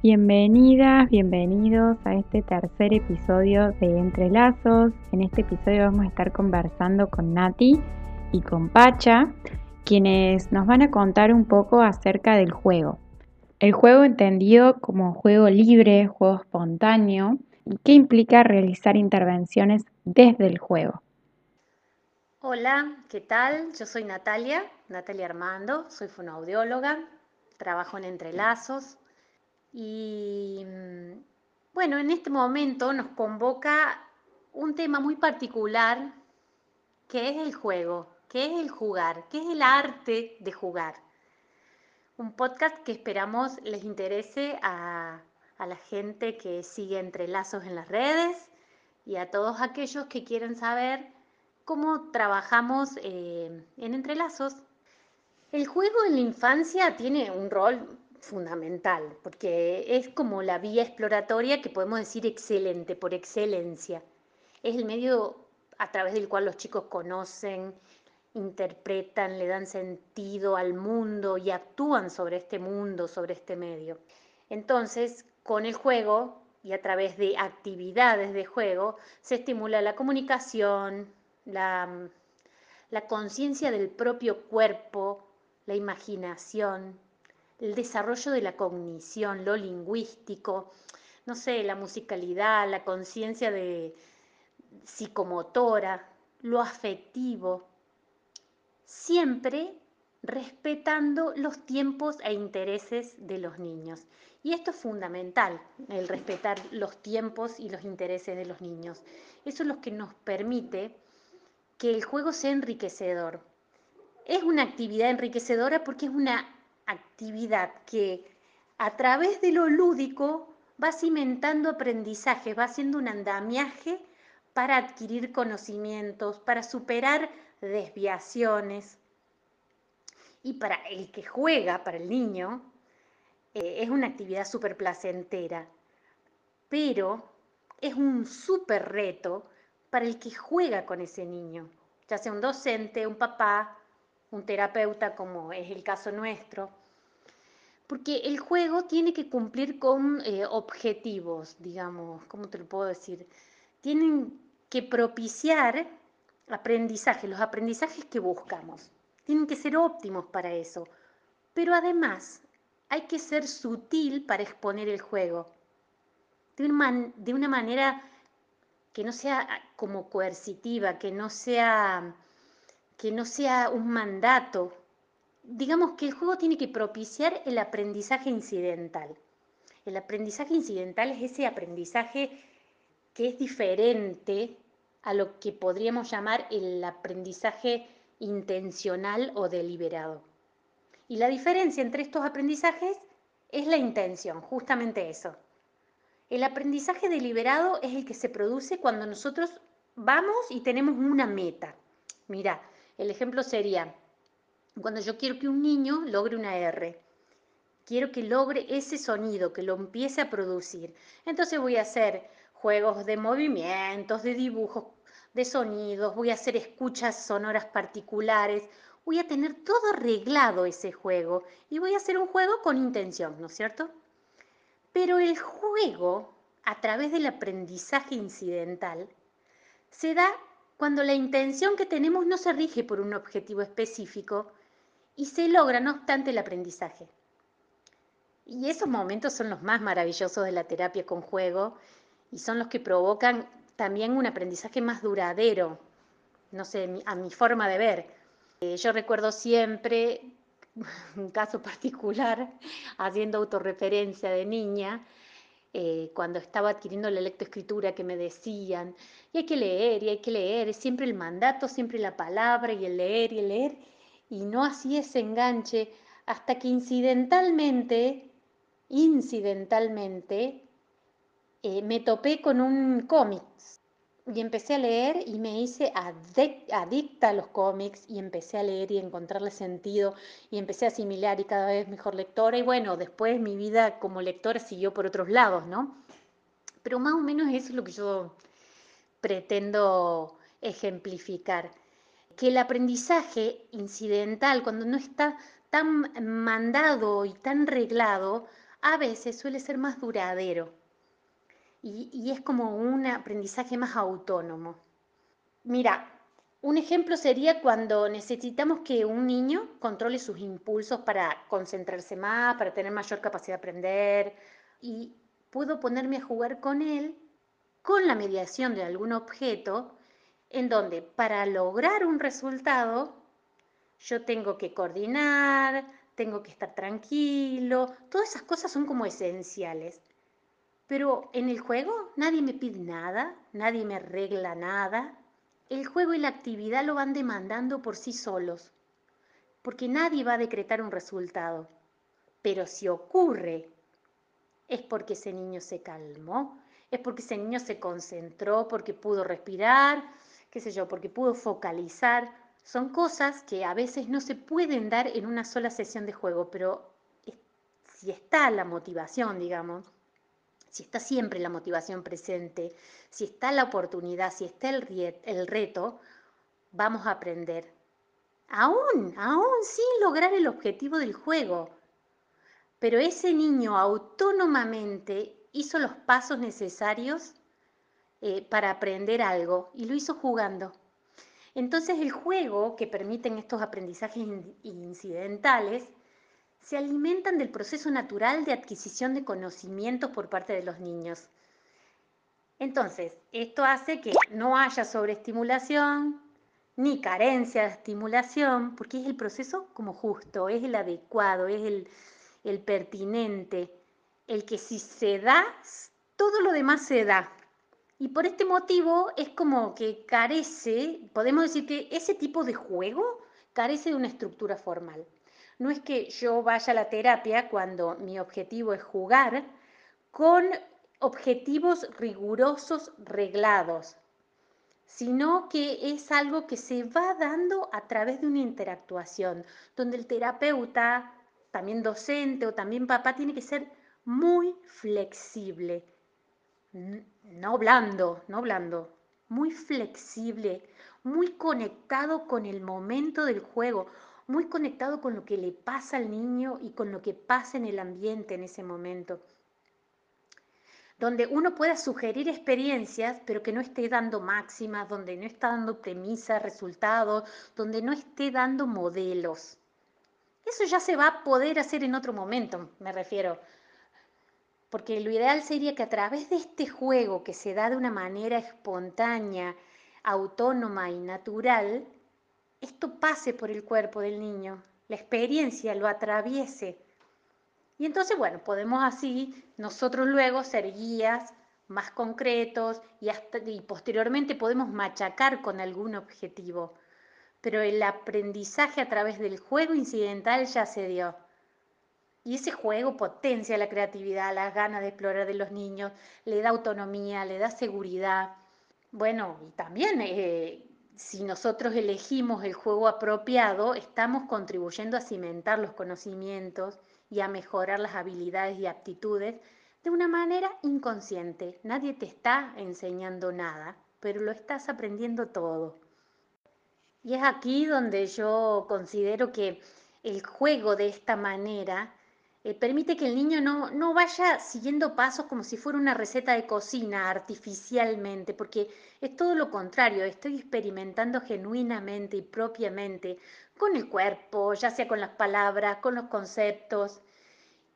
Bienvenidas, bienvenidos a este tercer episodio de Entrelazos. En este episodio vamos a estar conversando con Nati y con Pacha, quienes nos van a contar un poco acerca del juego. El juego entendido como juego libre, juego espontáneo, y qué implica realizar intervenciones desde el juego. Hola, ¿qué tal? Yo soy Natalia, Natalia Armando, soy fonoaudióloga, trabajo en Entrelazos y mm, bueno, en este momento nos convoca un tema muy particular que es el juego, que es el jugar, que es el arte de jugar. Un podcast que esperamos les interese a, la gente que sigue Entrelazos en las redes y a todos aquellos que quieren saber cómo trabajamos eh, en entrelazos. El juego en la infancia tiene un rol fundamental, porque es como la vía exploratoria que podemos decir excelente, por excelencia. Es el medio a través del cual los chicos conocen, interpretan, le dan sentido al mundo y actúan sobre este mundo, sobre este medio. Entonces, con el juego y a través de actividades de juego, se estimula la comunicación, la, la conciencia del propio cuerpo, la imaginación, el desarrollo de la cognición, lo lingüístico, no sé, la musicalidad, la conciencia de psicomotora, lo afectivo, siempre respetando los tiempos e intereses de los niños. Y esto es fundamental, el respetar los tiempos y los intereses de los niños. Eso es lo que nos permite que el juego sea enriquecedor. Es una actividad enriquecedora porque es una actividad que a través de lo lúdico va cimentando aprendizaje, va haciendo un andamiaje para adquirir conocimientos, para superar desviaciones. Y para el que juega, para el niño, eh, es una actividad súper placentera, pero es un súper reto para el que juega con ese niño, ya sea un docente, un papá, un terapeuta, como es el caso nuestro, porque el juego tiene que cumplir con eh, objetivos, digamos, ¿cómo te lo puedo decir? Tienen que propiciar aprendizaje, los aprendizajes que buscamos. Tienen que ser óptimos para eso. Pero además hay que ser sutil para exponer el juego. De una, de una manera que no sea ah, como coercitiva, que no sea que no sea un mandato. Digamos que el juego tiene que propiciar el aprendizaje incidental. El aprendizaje incidental es ese aprendizaje que es diferente a lo que podríamos llamar el aprendizaje intencional o deliberado. Y la diferencia entre estos aprendizajes es la intención, justamente eso. El aprendizaje deliberado es el que se produce cuando nosotros vamos y tenemos una meta. Mira, el ejemplo sería, cuando yo quiero que un niño logre una R, quiero que logre ese sonido, que lo empiece a producir. Entonces voy a hacer juegos de movimientos, de dibujos, de sonidos, voy a hacer escuchas sonoras particulares, voy a tener todo arreglado ese juego y voy a hacer un juego con intención, ¿no es cierto? Pero el juego, a través del aprendizaje incidental, se da cuando la intención que tenemos no se rige por un objetivo específico y se logra, no obstante, el aprendizaje. Y esos momentos son los más maravillosos de la terapia con juego y son los que provocan también un aprendizaje más duradero, no sé, a mi forma de ver. Eh, yo recuerdo siempre un caso particular, haciendo autorreferencia de niña, eh, cuando estaba adquiriendo la lectoescritura que me decían, y hay que leer, y hay que leer, es siempre el mandato, siempre la palabra, y el leer, y el leer, y no hacía ese enganche hasta que incidentalmente, incidentalmente, eh, me topé con un cómic y empecé a leer y me hice adicta a los cómics y empecé a leer y a encontrarle sentido y empecé a asimilar y cada vez mejor lectora y bueno, después mi vida como lectora siguió por otros lados, ¿no? Pero más o menos eso es lo que yo pretendo ejemplificar, que el aprendizaje incidental, cuando no está tan mandado y tan reglado, a veces suele ser más duradero y, es como un aprendizaje más autónomo. Mira, un ejemplo sería cuando necesitamos que un niño controle sus impulsos para concentrarse más, para tener mayor capacidad de aprender y puedo ponerme a jugar con él con la mediación de algún objeto en donde para lograr un resultado yo tengo que coordinar, tengo que estar tranquilo, todas esas cosas son como esenciales. Pero en el juego nadie me pide nada, nadie me arregla nada. El juego y la actividad lo van demandando por sí solos, porque nadie va a decretar un resultado. Pero si ocurre, es porque ese niño se calmó, es porque ese niño se concentró, porque pudo respirar, qué sé yo, porque pudo focalizar. Son cosas que a veces no se pueden dar en una sola sesión de juego, pero si está la motivación, digamos, si está siempre la motivación presente, si está la oportunidad, si está el, reto, vamos a aprender. Aún, aún sin lograr el objetivo del juego. Pero ese niño autónomamente hizo los pasos necesarios eh, para aprender algo y lo hizo jugando. Entonces el juego que permiten estos aprendizajes incidentales se alimentan del proceso natural de adquisición de conocimientos por parte de los niños. Entonces, esto hace que no haya sobreestimulación ni carencia de estimulación, porque es el proceso como justo, es el adecuado, es el, el pertinente, el que si se da, todo lo demás se da. Y por este motivo es como que carece, podemos decir que ese tipo de juego carece de una estructura formal. No es que yo vaya a la terapia cuando mi objetivo es jugar con objetivos rigurosos, reglados, sino que es algo que se va dando a través de una interactuación, donde el terapeuta, también docente o también papá, tiene que ser muy flexible, no blando, no blando, muy flexible, muy conectado con el momento del juego muy conectado con lo que le pasa al niño y con lo que pasa en el ambiente en ese momento. Donde uno pueda sugerir experiencias, pero que no esté dando máximas, donde no está dando premisas, resultados, donde no esté dando modelos. Eso ya se va a poder hacer en otro momento, me refiero. Porque lo ideal sería que a través de este juego que se da de una manera espontánea, autónoma y natural, esto pase por el cuerpo del niño, la experiencia lo atraviese. Y entonces, bueno, podemos así nosotros luego ser guías más concretos y, posteriormente podemos machacar con algún objetivo. Pero el aprendizaje a través del juego incidental ya se dio. Y ese juego potencia la creatividad, las ganas de explorar de los niños, le da autonomía, le da seguridad. Bueno, y también eh, si nosotros elegimos el juego apropiado, estamos contribuyendo a cimentar los conocimientos y a mejorar las habilidades y aptitudes de una manera inconsciente. Nadie te está enseñando nada, pero lo estás aprendiendo todo. Y es aquí donde yo considero que el juego de esta manera eh, permite que el niño no, no vaya siguiendo pasos como si fuera una receta de cocina artificialmente, porque es todo lo contrario, estoy experimentando genuinamente y propiamente con el cuerpo, ya sea con las palabras, con los conceptos.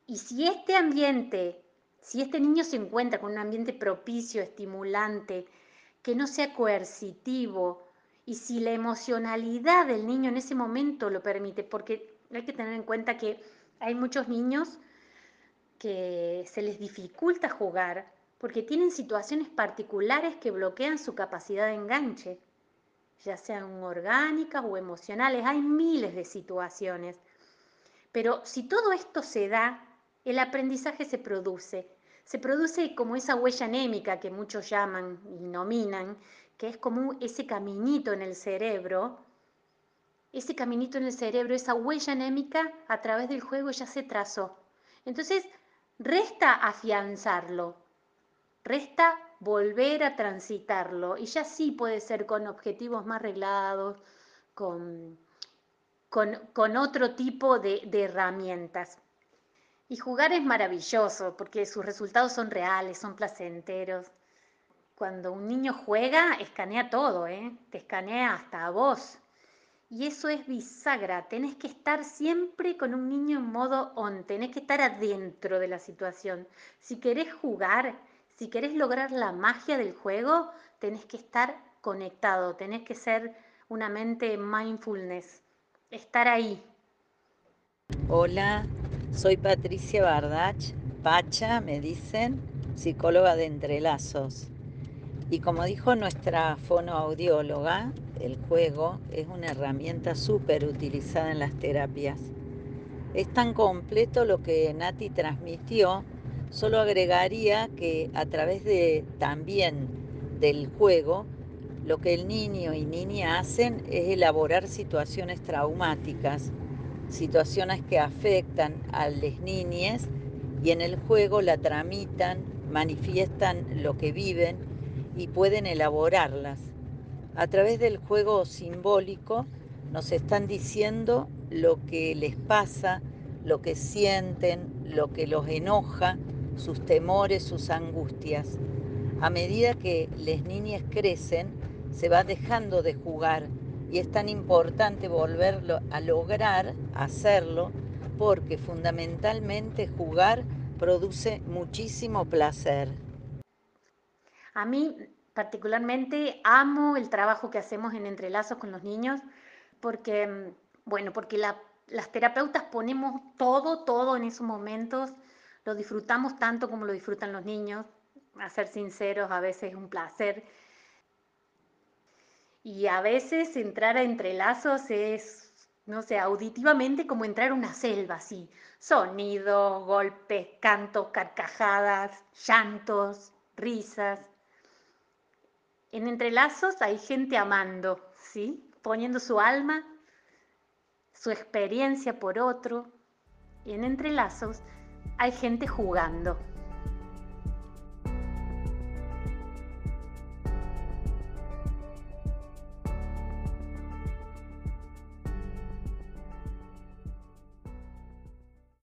Y si este ambiente, si este niño se encuentra con un ambiente propicio, estimulante, que no sea coercitivo, y si la emocionalidad del niño en ese momento lo permite, porque hay que tener en cuenta que hay muchos niños que se les dificulta jugar porque tienen situaciones particulares que bloquean su capacidad de enganche, ya sean orgánicas o emocionales. Hay miles de situaciones. Pero si todo esto se da, el aprendizaje se produce. Se produce como esa huella anémica que muchos llaman y nominan, que es como ese caminito en el cerebro ese caminito en el cerebro, esa huella anémica a través del juego ya se trazó. Entonces, resta afianzarlo, resta volver a transitarlo y ya sí puede ser con objetivos más reglados, con, con, otro tipo de, de herramientas. Y jugar es maravilloso porque sus resultados son reales, son placenteros. Cuando un niño juega, escanea todo, ¿eh? te escanea hasta a vos. Y eso es bisagra, tenés que estar siempre con un niño en modo on, tenés que estar adentro de la situación. Si querés jugar, si querés lograr la magia del juego, tenés que estar conectado, tenés que ser una mente mindfulness, estar ahí. Hola, soy Patricia Bardach, Pacha, me dicen, psicóloga de entrelazos. Y como dijo nuestra fonoaudióloga, el juego es una herramienta súper utilizada en las terapias. Es tan completo lo que Nati transmitió, solo agregaría que a través de también del juego, lo que el niño y niña hacen es elaborar situaciones traumáticas, situaciones que afectan a las niñas y en el juego la tramitan, manifiestan lo que viven y pueden elaborarlas. A través del juego simbólico nos están diciendo lo que les pasa, lo que sienten, lo que los enoja, sus temores, sus angustias. A medida que las niñas crecen, se va dejando de jugar y es tan importante volverlo a lograr hacerlo porque fundamentalmente jugar produce muchísimo placer. A mí particularmente amo el trabajo que hacemos en Entrelazos con los niños porque, mm, bueno, porque las terapeutas ponemos todo, todo en esos momentos, lo disfrutamos tanto como lo disfrutan los niños, a ser sinceros, a veces es un placer. Y a veces entrar a entrelazos es, no sé, auditivamente como entrar a una selva, así. Sonidos, golpes, cantos, carcajadas, llantos, risas. En entrelazos hay gente amando, ¿sí? Poniendo su alma, su experiencia por otro. Y en entrelazos hay gente jugando.